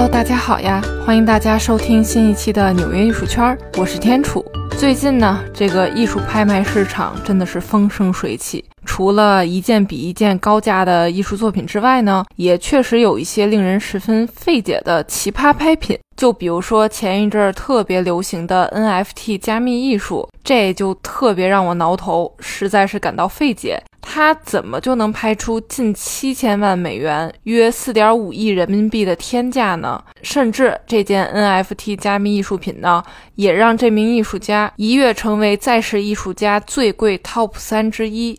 Hello，大家好呀！欢迎大家收听新一期的纽约艺术圈，我是天楚。最近呢，这个艺术拍卖市场真的是风生水起，除了一件比一件高价的艺术作品之外呢，也确实有一些令人十分费解的奇葩拍品。就比如说前一阵儿特别流行的 NFT 加密艺术，这就特别让我挠头，实在是感到费解。他怎么就能拍出近七千万美元、约四点五亿人民币的天价呢？甚至这件 NFT 加密艺术品呢，也让这名艺术家一跃成为在世艺术家最贵 TOP 三之一。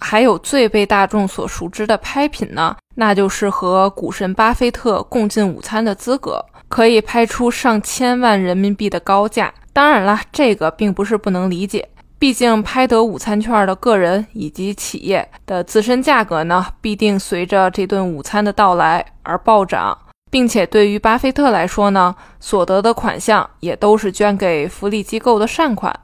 还有最被大众所熟知的拍品呢，那就是和股神巴菲特共进午餐的资格。可以拍出上千万人民币的高价，当然了，这个并不是不能理解，毕竟拍得午餐券的个人以及企业的自身价格呢，必定随着这顿午餐的到来而暴涨，并且对于巴菲特来说呢，所得的款项也都是捐给福利机构的善款。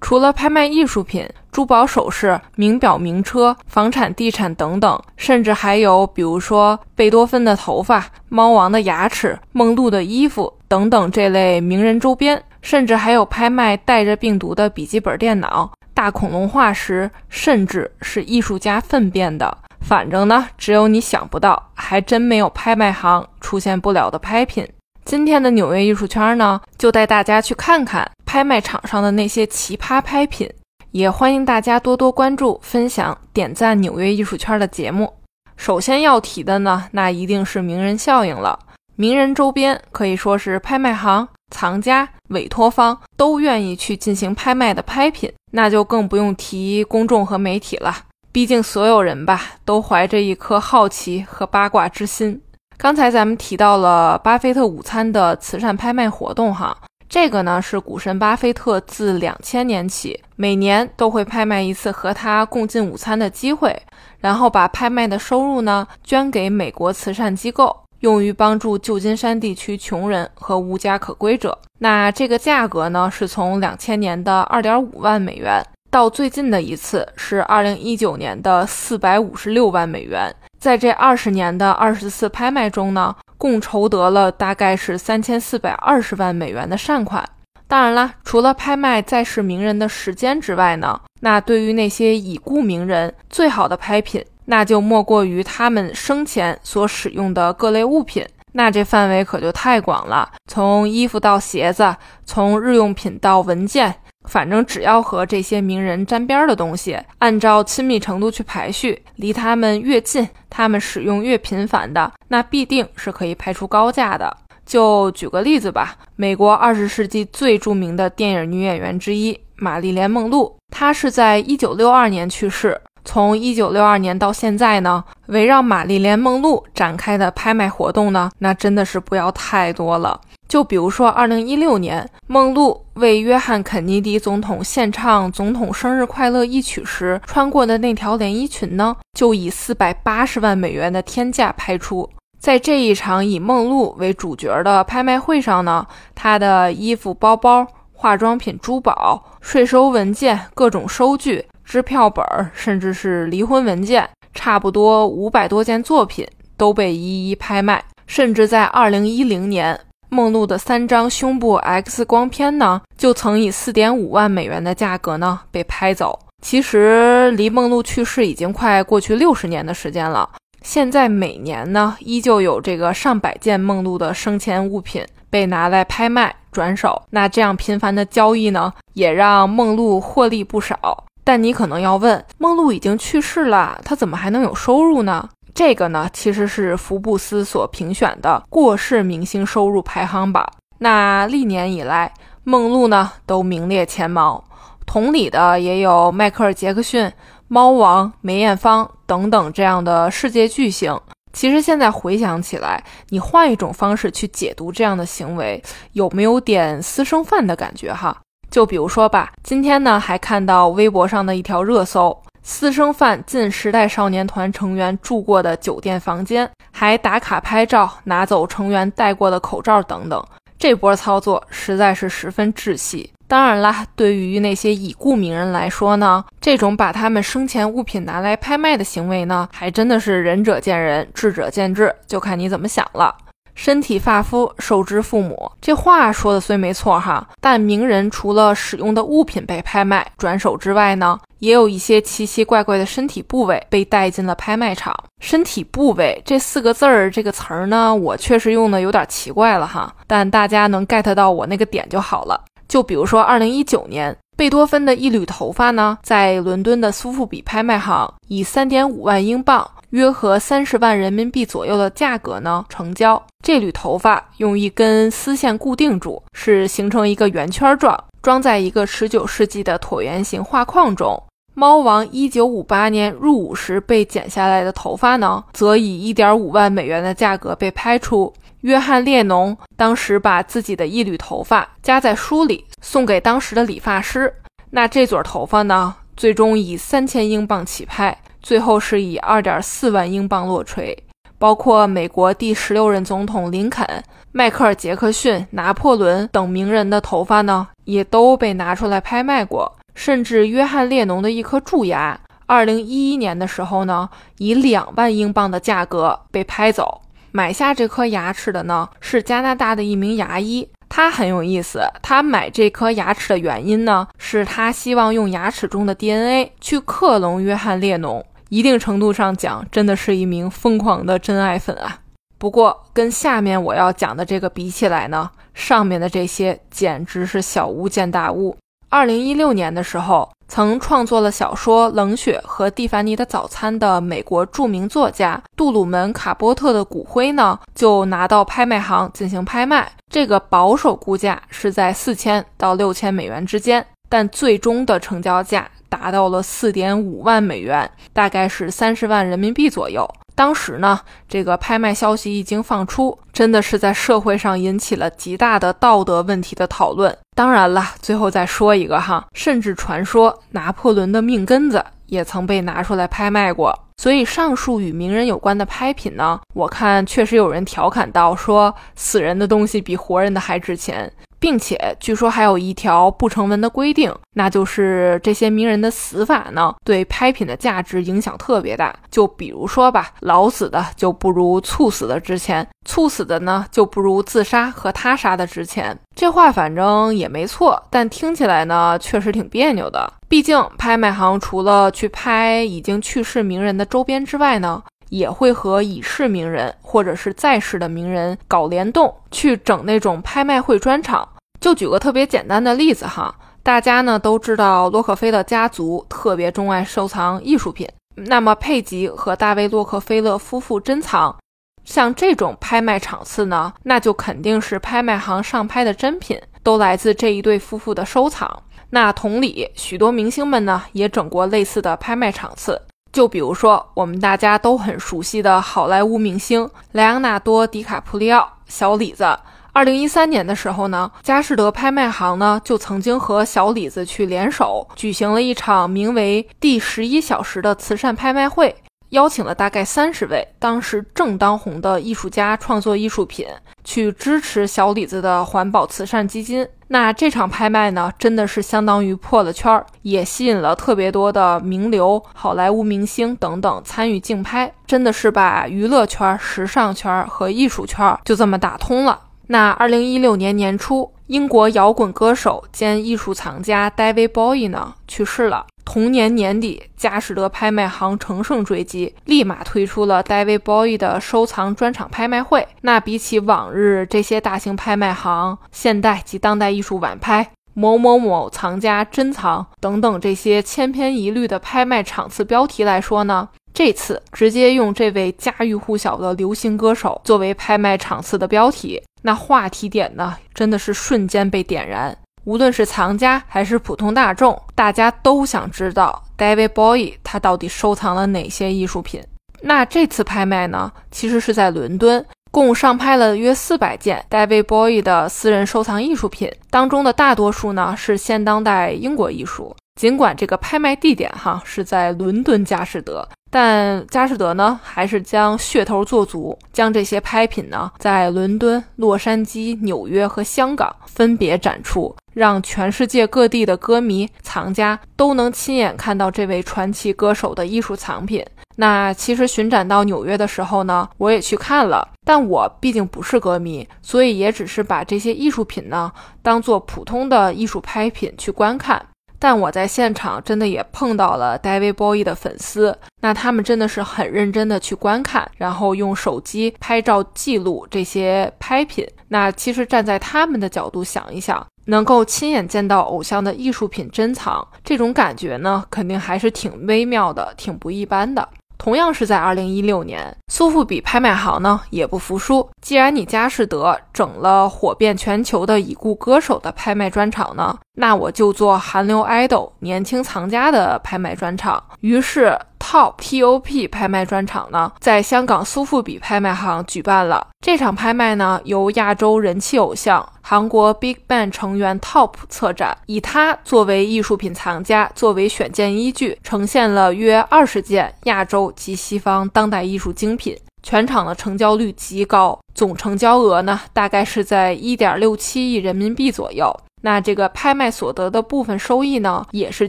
除了拍卖艺术品、珠宝首饰、名表名车、房产地产等等，甚至还有比如说贝多芬的头发、猫王的牙齿、梦露的衣服等等这类名人周边，甚至还有拍卖带着病毒的笔记本电脑、大恐龙化石，甚至是艺术家粪便的。反正呢，只有你想不到，还真没有拍卖行出现不了的拍品。今天的纽约艺术圈呢，就带大家去看看拍卖场上的那些奇葩拍品，也欢迎大家多多关注、分享、点赞纽约艺术圈的节目。首先要提的呢，那一定是名人效应了。名人周边可以说是拍卖行、藏家、委托方都愿意去进行拍卖的拍品，那就更不用提公众和媒体了。毕竟所有人吧，都怀着一颗好奇和八卦之心。刚才咱们提到了巴菲特午餐的慈善拍卖活动，哈，这个呢是股神巴菲特自两千年起每年都会拍卖一次和他共进午餐的机会，然后把拍卖的收入呢捐给美国慈善机构，用于帮助旧金山地区穷人和无家可归者。那这个价格呢是从两千年的二点五万美元到最近的一次是二零一九年的四百五十六万美元。在这二十年的二十次拍卖中呢，共筹得了大概是三千四百二十万美元的善款。当然啦，除了拍卖在世名人的时间之外呢，那对于那些已故名人，最好的拍品，那就莫过于他们生前所使用的各类物品。那这范围可就太广了，从衣服到鞋子，从日用品到文件。反正只要和这些名人沾边的东西，按照亲密程度去排序，离他们越近，他们使用越频繁的，那必定是可以拍出高价的。就举个例子吧，美国二十世纪最著名的电影女演员之一玛丽莲·梦露，她是在一九六二年去世。从一九六二年到现在呢，围绕玛丽莲·梦露展开的拍卖活动呢，那真的是不要太多了。就比如说，二零一六年，梦露为约翰·肯尼迪总统献唱《总统生日快乐》一曲时穿过的那条连衣裙呢，就以四百八十万美元的天价拍出。在这一场以梦露为主角的拍卖会上呢，她的衣服、包包、化妆品、珠宝、税收文件、各种收据、支票本，甚至是离婚文件，差不多五百多件作品都被一一拍卖。甚至在二零一零年。梦露的三张胸部 X 光片呢，就曾以四点五万美元的价格呢被拍走。其实离梦露去世已经快过去六十年的时间了，现在每年呢依旧有这个上百件梦露的生前物品被拿来拍卖转手。那这样频繁的交易呢，也让梦露获利不少。但你可能要问，梦露已经去世了，她怎么还能有收入呢？这个呢，其实是福布斯所评选的过世明星收入排行榜。那历年以来，梦露呢都名列前茅。同理的，也有迈克尔·杰克逊、猫王、梅艳芳等等这样的世界巨星。其实现在回想起来，你换一种方式去解读这样的行为，有没有点私生饭的感觉？哈，就比如说吧，今天呢还看到微博上的一条热搜。私生饭进时代少年团成员住过的酒店房间，还打卡拍照，拿走成员戴过的口罩等等。这波操作实在是十分窒息。当然啦，对于那些已故名人来说呢，这种把他们生前物品拿来拍卖的行为呢，还真的是仁者见仁，智者见智，就看你怎么想了。身体发肤受之父母。这话说的虽没错哈，但名人除了使用的物品被拍卖转手之外呢，也有一些奇奇怪怪的身体部位被带进了拍卖场。身体部位这四个字儿这个词儿呢，我确实用的有点奇怪了哈，但大家能 get 到我那个点就好了。就比如说二零一九年。贝多芬的一缕头发呢，在伦敦的苏富比拍卖行以三点五万英镑（约合三十万人民币左右）的价格呢成交。这缕头发用一根丝线固定住，是形成一个圆圈状，装在一个十九世纪的椭圆形画框中。猫王一九五八年入伍时被剪下来的头发呢，则以一点五万美元的价格被拍出。约翰列侬当时把自己的一缕头发夹在书里，送给当时的理发师。那这撮头发呢，最终以三千英镑起拍，最后是以二点四万英镑落锤。包括美国第十六任总统林肯、迈克尔·杰克逊、拿破仑等名人的头发呢，也都被拿出来拍卖过。甚至约翰列侬的一颗蛀牙，二零一一年的时候呢，以两万英镑的价格被拍走。买下这颗牙齿的呢，是加拿大的一名牙医。他很有意思，他买这颗牙齿的原因呢，是他希望用牙齿中的 DNA 去克隆约翰列侬。一定程度上讲，真的是一名疯狂的真爱粉啊。不过跟下面我要讲的这个比起来呢，上面的这些简直是小巫见大巫。二零一六年的时候。曾创作了小说《冷血》和《蒂凡尼的早餐》的美国著名作家杜鲁门·卡波特的骨灰呢，就拿到拍卖行进行拍卖。这个保守估价是在四千到六千美元之间，但最终的成交价达到了四点五万美元，大概是三十万人民币左右。当时呢，这个拍卖消息一经放出，真的是在社会上引起了极大的道德问题的讨论。当然了，最后再说一个哈，甚至传说拿破仑的命根子也曾被拿出来拍卖过。所以上述与名人有关的拍品呢，我看确实有人调侃到说，死人的东西比活人的还值钱。并且据说还有一条不成文的规定，那就是这些名人的死法呢，对拍品的价值影响特别大。就比如说吧，老死的就不如猝死的值钱，猝死的呢就不如自杀和他杀的值钱。这话反正也没错，但听起来呢确实挺别扭的。毕竟拍卖行除了去拍已经去世名人的周边之外呢。也会和已逝名人或者是在世的名人搞联动，去整那种拍卖会专场。就举个特别简单的例子哈，大家呢都知道洛克菲勒家族特别钟爱收藏艺术品，那么佩吉和大卫洛克菲勒夫妇珍藏，像这种拍卖场次呢，那就肯定是拍卖行上拍的真品，都来自这一对夫妇的收藏。那同理，许多明星们呢也整过类似的拍卖场次。就比如说，我们大家都很熟悉的好莱坞明星莱昂纳多·迪卡普里奥，小李子。二零一三年的时候呢，佳士得拍卖行呢就曾经和小李子去联手举行了一场名为“第十一小时”的慈善拍卖会，邀请了大概三十位当时正当红的艺术家创作艺术品，去支持小李子的环保慈善基金。那这场拍卖呢，真的是相当于破了圈儿，也吸引了特别多的名流、好莱坞明星等等参与竞拍，真的是把娱乐圈、时尚圈和艺术圈就这么打通了。那二零一六年年初，英国摇滚歌手兼艺术藏家 David Bowie 呢去世了。同年年底，佳士得拍卖行乘胜追击，立马推出了 David Bowie 的收藏专场拍卖会。那比起往日这些大型拍卖行、现代及当代艺术晚拍、某某某藏家珍藏等等这些千篇一律的拍卖场次标题来说呢，这次直接用这位家喻户晓的流行歌手作为拍卖场次的标题，那话题点呢，真的是瞬间被点燃。无论是藏家还是普通大众，大家都想知道 David Bowie 他到底收藏了哪些艺术品。那这次拍卖呢，其实是在伦敦，共上拍了约四百件 David Bowie 的私人收藏艺术品，当中的大多数呢是现当代英国艺术。尽管这个拍卖地点哈是在伦敦佳士得。但佳士得呢，还是将噱头做足，将这些拍品呢，在伦敦、洛杉矶、纽约和香港分别展出，让全世界各地的歌迷、藏家都能亲眼看到这位传奇歌手的艺术藏品。那其实巡展到纽约的时候呢，我也去看了，但我毕竟不是歌迷，所以也只是把这些艺术品呢，当做普通的艺术拍品去观看。但我在现场真的也碰到了 David Bowie 的粉丝，那他们真的是很认真的去观看，然后用手机拍照记录这些拍品。那其实站在他们的角度想一想，能够亲眼见到偶像的艺术品珍藏，这种感觉呢，肯定还是挺微妙的，挺不一般的。同样是在二零一六年，苏富比拍卖行呢也不服输。既然你佳士得整了火遍全球的已故歌手的拍卖专场呢，那我就做韩流 idol 年轻藏家的拍卖专场。于是。Top Top 拍卖专场呢，在香港苏富比拍卖行举办了。这场拍卖呢，由亚洲人气偶像韩国 Big Bang 成员 Top 策展，以他作为艺术品藏家作为选件依据，呈现了约二十件亚洲及西方当代艺术精品。全场的成交率极高，总成交额呢，大概是在一点六七亿人民币左右。那这个拍卖所得的部分收益呢，也是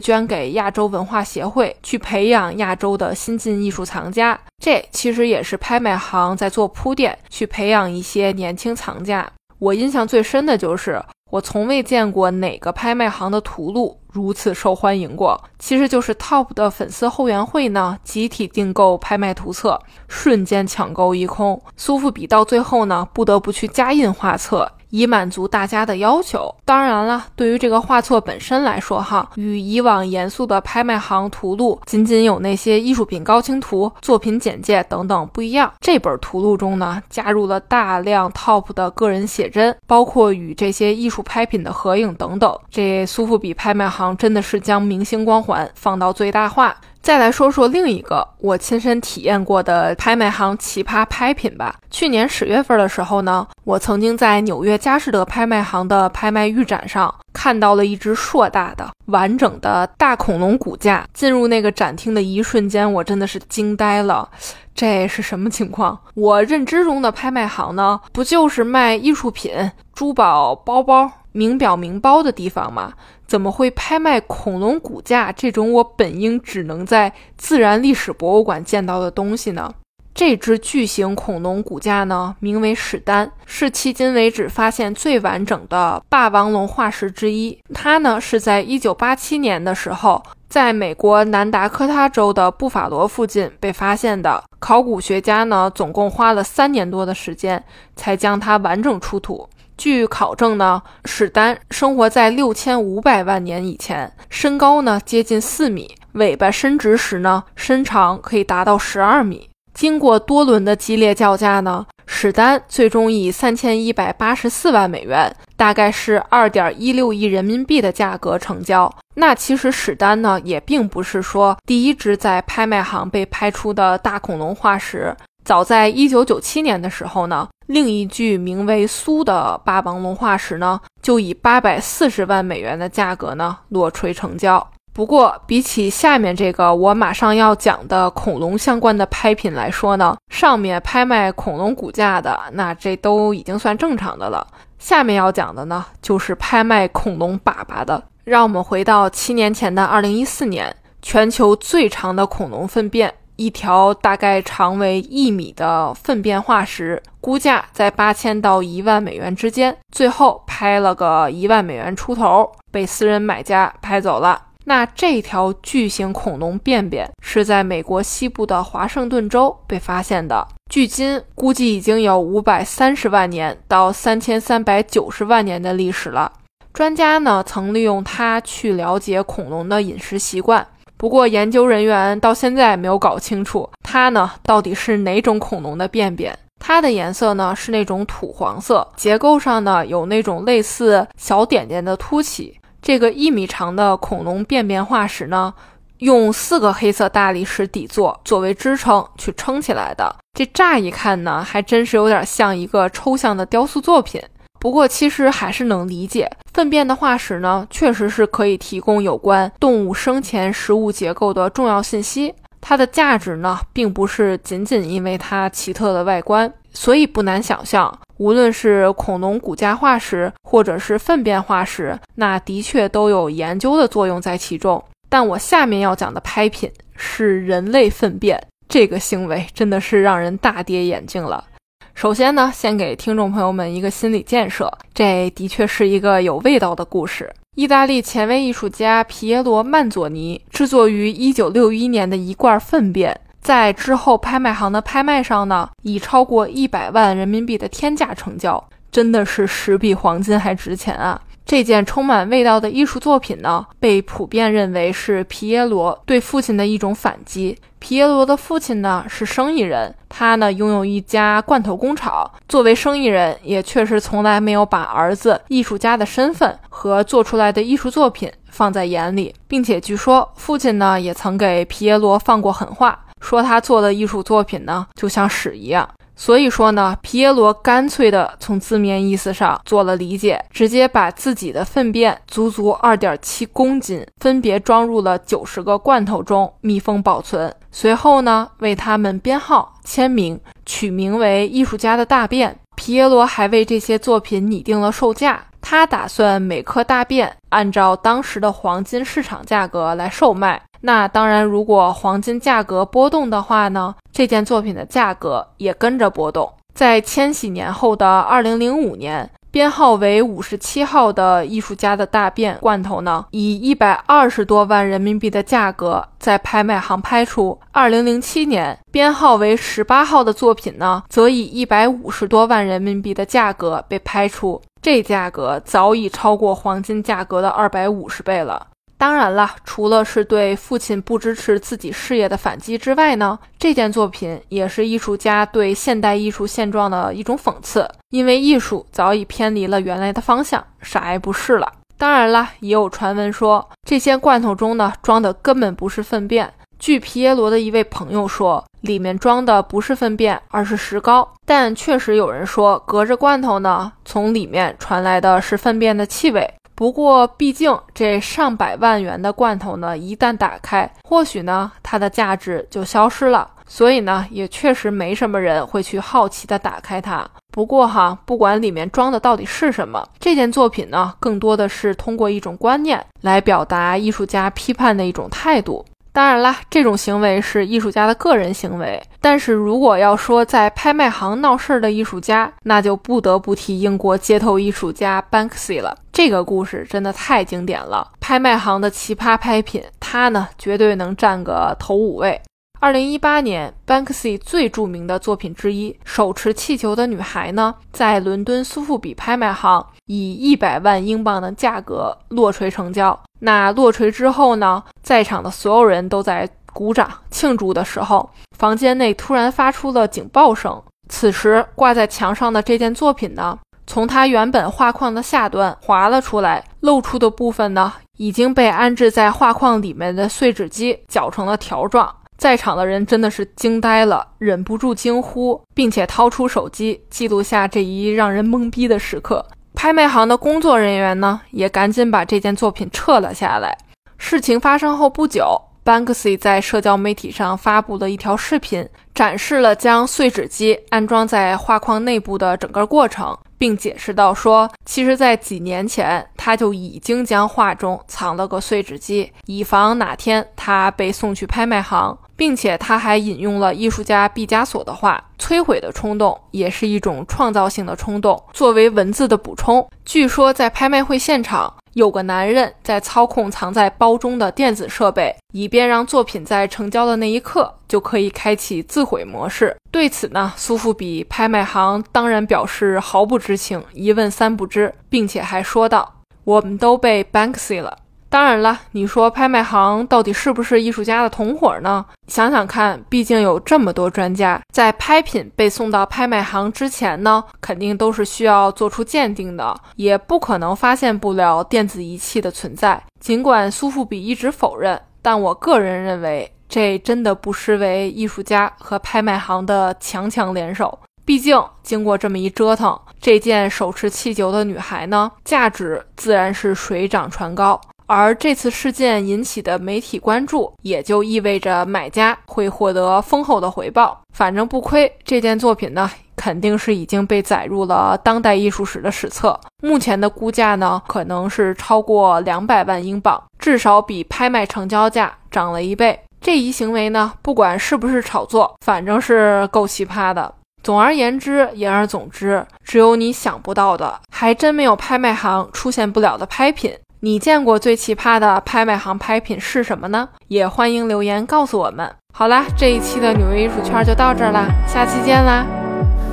捐给亚洲文化协会，去培养亚洲的新晋艺术藏家。这其实也是拍卖行在做铺垫，去培养一些年轻藏家。我印象最深的就是，我从未见过哪个拍卖行的图录如此受欢迎过。其实就是 TOP 的粉丝后援会呢，集体订购拍卖图册，瞬间抢购一空。苏富比到最后呢，不得不去加印画册。以满足大家的要求。当然了，对于这个画册本身来说，哈，与以往严肃的拍卖行图录，仅仅有那些艺术品高清图、作品简介等等不一样。这本图录中呢，加入了大量 TOP 的个人写真，包括与这些艺术拍品的合影等等。这苏富比拍卖行真的是将明星光环放到最大化。再来说说另一个我亲身体验过的拍卖行奇葩拍品吧。去年十月份的时候呢，我曾经在纽约佳士得拍卖行的拍卖预展上看到了一只硕大的、完整的大恐龙骨架。进入那个展厅的一瞬间，我真的是惊呆了。这是什么情况？我认知中的拍卖行呢，不就是卖艺术品、珠宝、包包、名表、名包的地方吗？怎么会拍卖恐龙骨架这种我本应只能在自然历史博物馆见到的东西呢？这只巨型恐龙骨架呢，名为史丹，是迄今为止发现最完整的霸王龙化石之一。它呢是在一九八七年的时候，在美国南达科他州的布法罗附近被发现的。考古学家呢，总共花了三年多的时间，才将它完整出土。据考证呢，史丹生活在六千五百万年以前，身高呢接近四米，尾巴伸直时呢，身长可以达到十二米。经过多轮的激烈叫价呢，史丹最终以三千一百八十四万美元，大概是二点一六亿人民币的价格成交。那其实史丹呢，也并不是说第一只在拍卖行被拍出的大恐龙化石。早在一九九七年的时候呢，另一具名为苏的霸王龙化石呢，就以八百四十万美元的价格呢落锤成交。不过，比起下面这个我马上要讲的恐龙相关的拍品来说呢，上面拍卖恐龙骨架的，那这都已经算正常的了。下面要讲的呢，就是拍卖恐龙粑粑的。让我们回到七年前的二零一四年，全球最长的恐龙粪便。一条大概长为一米的粪便化石，估价在八千到一万美元之间，最后拍了个一万美元出头，被私人买家拍走了。那这条巨型恐龙便便是在美国西部的华盛顿州被发现的，距今估计已经有五百三十万年到三千三百九十万年的历史了。专家呢曾利用它去了解恐龙的饮食习惯。不过，研究人员到现在也没有搞清楚它呢到底是哪种恐龙的便便。它的颜色呢是那种土黄色，结构上呢有那种类似小点点的凸起。这个一米长的恐龙便便化石呢，用四个黑色大理石底座作为支撑去撑起来的。这乍一看呢，还真是有点像一个抽象的雕塑作品。不过其实还是能理解，粪便的化石呢，确实是可以提供有关动物生前食物结构的重要信息。它的价值呢，并不是仅仅因为它奇特的外观，所以不难想象，无论是恐龙骨架化石，或者是粪便化石，那的确都有研究的作用在其中。但我下面要讲的拍品是人类粪便，这个行为真的是让人大跌眼镜了。首先呢，先给听众朋友们一个心理建设，这的确是一个有味道的故事。意大利前卫艺术家皮耶罗·曼佐尼制作于1961年的一罐粪便，在之后拍卖行的拍卖上呢，以超过一百万人民币的天价成交，真的是十比黄金还值钱啊！这件充满味道的艺术作品呢，被普遍认为是皮耶罗对父亲的一种反击。皮耶罗的父亲呢是生意人，他呢拥有一家罐头工厂。作为生意人，也确实从来没有把儿子艺术家的身份和做出来的艺术作品放在眼里，并且据说父亲呢也曾给皮耶罗放过狠话，说他做的艺术作品呢就像屎一样。所以说呢，皮耶罗干脆的从字面意思上做了理解，直接把自己的粪便足足二点七公斤，分别装入了九十个罐头中，密封保存。随后呢，为他们编号、签名，取名为“艺术家的大便”。皮耶罗还为这些作品拟定了售价，他打算每颗大便按照当时的黄金市场价格来售卖。那当然，如果黄金价格波动的话呢，这件作品的价格也跟着波动。在千禧年后的二零零五年，编号为五十七号的艺术家的大便罐头呢，以一百二十多万人民币的价格在拍卖行拍出。二零零七年，编号为十八号的作品呢，则以一百五十多万人民币的价格被拍出，这价格早已超过黄金价格的二百五十倍了。当然了，除了是对父亲不支持自己事业的反击之外呢，这件作品也是艺术家对现代艺术现状的一种讽刺。因为艺术早已偏离了原来的方向，啥也不是了。当然了，也有传闻说这些罐头中呢装的根本不是粪便。据皮耶罗的一位朋友说，里面装的不是粪便，而是石膏。但确实有人说，隔着罐头呢，从里面传来的是粪便的气味。不过，毕竟这上百万元的罐头呢，一旦打开，或许呢，它的价值就消失了。所以呢，也确实没什么人会去好奇的打开它。不过哈，不管里面装的到底是什么，这件作品呢，更多的是通过一种观念来表达艺术家批判的一种态度。当然啦，这种行为是艺术家的个人行为。但是如果要说在拍卖行闹事儿的艺术家，那就不得不提英国街头艺术家 Banksy 了。这个故事真的太经典了，拍卖行的奇葩拍品，他呢绝对能占个头五位。二零一八年，Banksy 最著名的作品之一《手持气球的女孩》呢，在伦敦苏富比拍卖行以一百万英镑的价格落锤成交。那落锤之后呢，在场的所有人都在鼓掌庆祝的时候，房间内突然发出了警报声。此时挂在墙上的这件作品呢，从它原本画框的下端滑了出来，露出的部分呢，已经被安置在画框里面的碎纸机绞成了条状。在场的人真的是惊呆了，忍不住惊呼，并且掏出手机记录下这一让人懵逼的时刻。拍卖行的工作人员呢，也赶紧把这件作品撤了下来。事情发生后不久，Banksy 在社交媒体上发布了一条视频，展示了将碎纸机安装在画框内部的整个过程，并解释到说，其实，在几年前他就已经将画中藏了个碎纸机，以防哪天他被送去拍卖行。并且他还引用了艺术家毕加索的话：“摧毁的冲动也是一种创造性的冲动。”作为文字的补充，据说在拍卖会现场，有个男人在操控藏在包中的电子设备，以便让作品在成交的那一刻就可以开启自毁模式。对此呢，苏富比拍卖行当然表示毫不知情，一问三不知，并且还说道：“我们都被 Banksy 了。”当然了，你说拍卖行到底是不是艺术家的同伙呢？想想看，毕竟有这么多专家在拍品被送到拍卖行之前呢，肯定都是需要做出鉴定的，也不可能发现不了电子仪器的存在。尽管苏富比一直否认，但我个人认为，这真的不失为艺术家和拍卖行的强强联手。毕竟经过这么一折腾，这件手持气球的女孩呢，价值自然是水涨船高。而这次事件引起的媒体关注，也就意味着买家会获得丰厚的回报。反正不亏，这件作品呢，肯定是已经被载入了当代艺术史的史册。目前的估价呢，可能是超过两百万英镑，至少比拍卖成交价涨了一倍。这一行为呢，不管是不是炒作，反正是够奇葩的。总而言之，言而总之，只有你想不到的，还真没有拍卖行出现不了的拍品。你见过最奇葩的拍卖行拍品是什么呢？也欢迎留言告诉我们。好啦，这一期的纽约艺术圈就到这儿啦，下期见啦！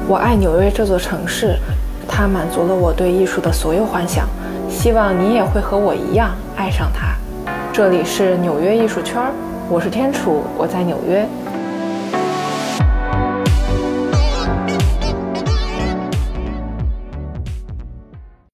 我爱纽约这座城市，它满足了我对艺术的所有幻想。希望你也会和我一样爱上它。这里是纽约艺术圈，我是天楚，我在纽约。